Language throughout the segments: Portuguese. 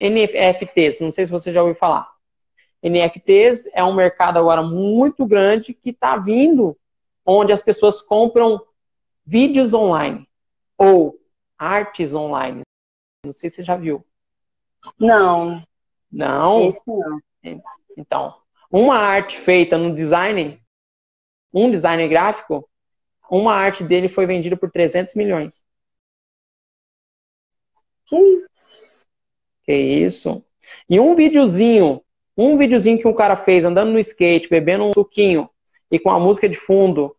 NFTs, não sei se você já ouviu falar. NFTs é um mercado agora muito grande que está vindo, onde as pessoas compram vídeos online ou artes online. Não sei se você já viu. Não. Não? Esse não. Então, uma arte feita no design, um designer gráfico, uma arte dele foi vendida por 300 milhões. Que isso? Que isso? E um videozinho, um videozinho que um cara fez andando no skate, bebendo um suquinho e com a música de fundo,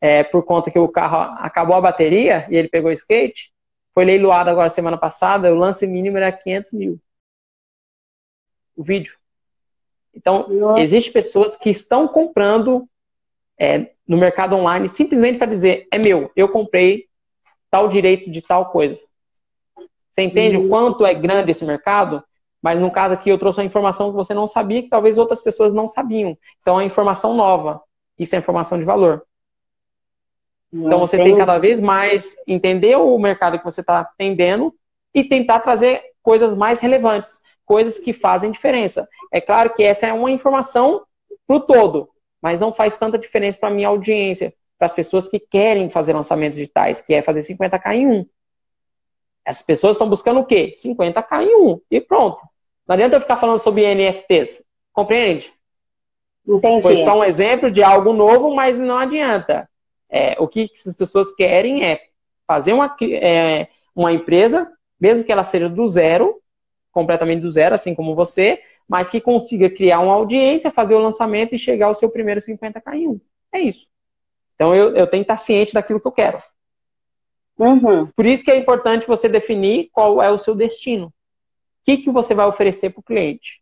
é, por conta que o carro acabou a bateria e ele pegou o skate, foi leiloado agora semana passada, o lance mínimo era 500 mil. O vídeo. Então, existem pessoas que estão comprando é, no mercado online simplesmente para dizer, é meu, eu comprei tal direito de tal coisa. Você entende uhum. o quanto é grande esse mercado? Mas no caso aqui eu trouxe uma informação que você não sabia, que talvez outras pessoas não sabiam. Então é informação nova. Isso é informação de valor. Então você tem cada vez mais entender o mercado que você está atendendo e tentar trazer coisas mais relevantes, coisas que fazem diferença. É claro que essa é uma informação para o todo, mas não faz tanta diferença para a minha audiência, para as pessoas que querem fazer lançamentos digitais, que é fazer 50k em um. As pessoas estão buscando o quê? 50k em um. E pronto. Não adianta eu ficar falando sobre NFTs. Compreende? Entendi. Foi só um exemplo de algo novo, mas não adianta. É, o que essas pessoas querem é fazer uma, é, uma empresa, mesmo que ela seja do zero, completamente do zero, assim como você, mas que consiga criar uma audiência, fazer o lançamento e chegar ao seu primeiro 50k em um. É isso. Então eu, eu tenho que estar ciente daquilo que eu quero. Uhum. Por isso que é importante você definir qual é o seu destino. O que, que você vai oferecer para o cliente.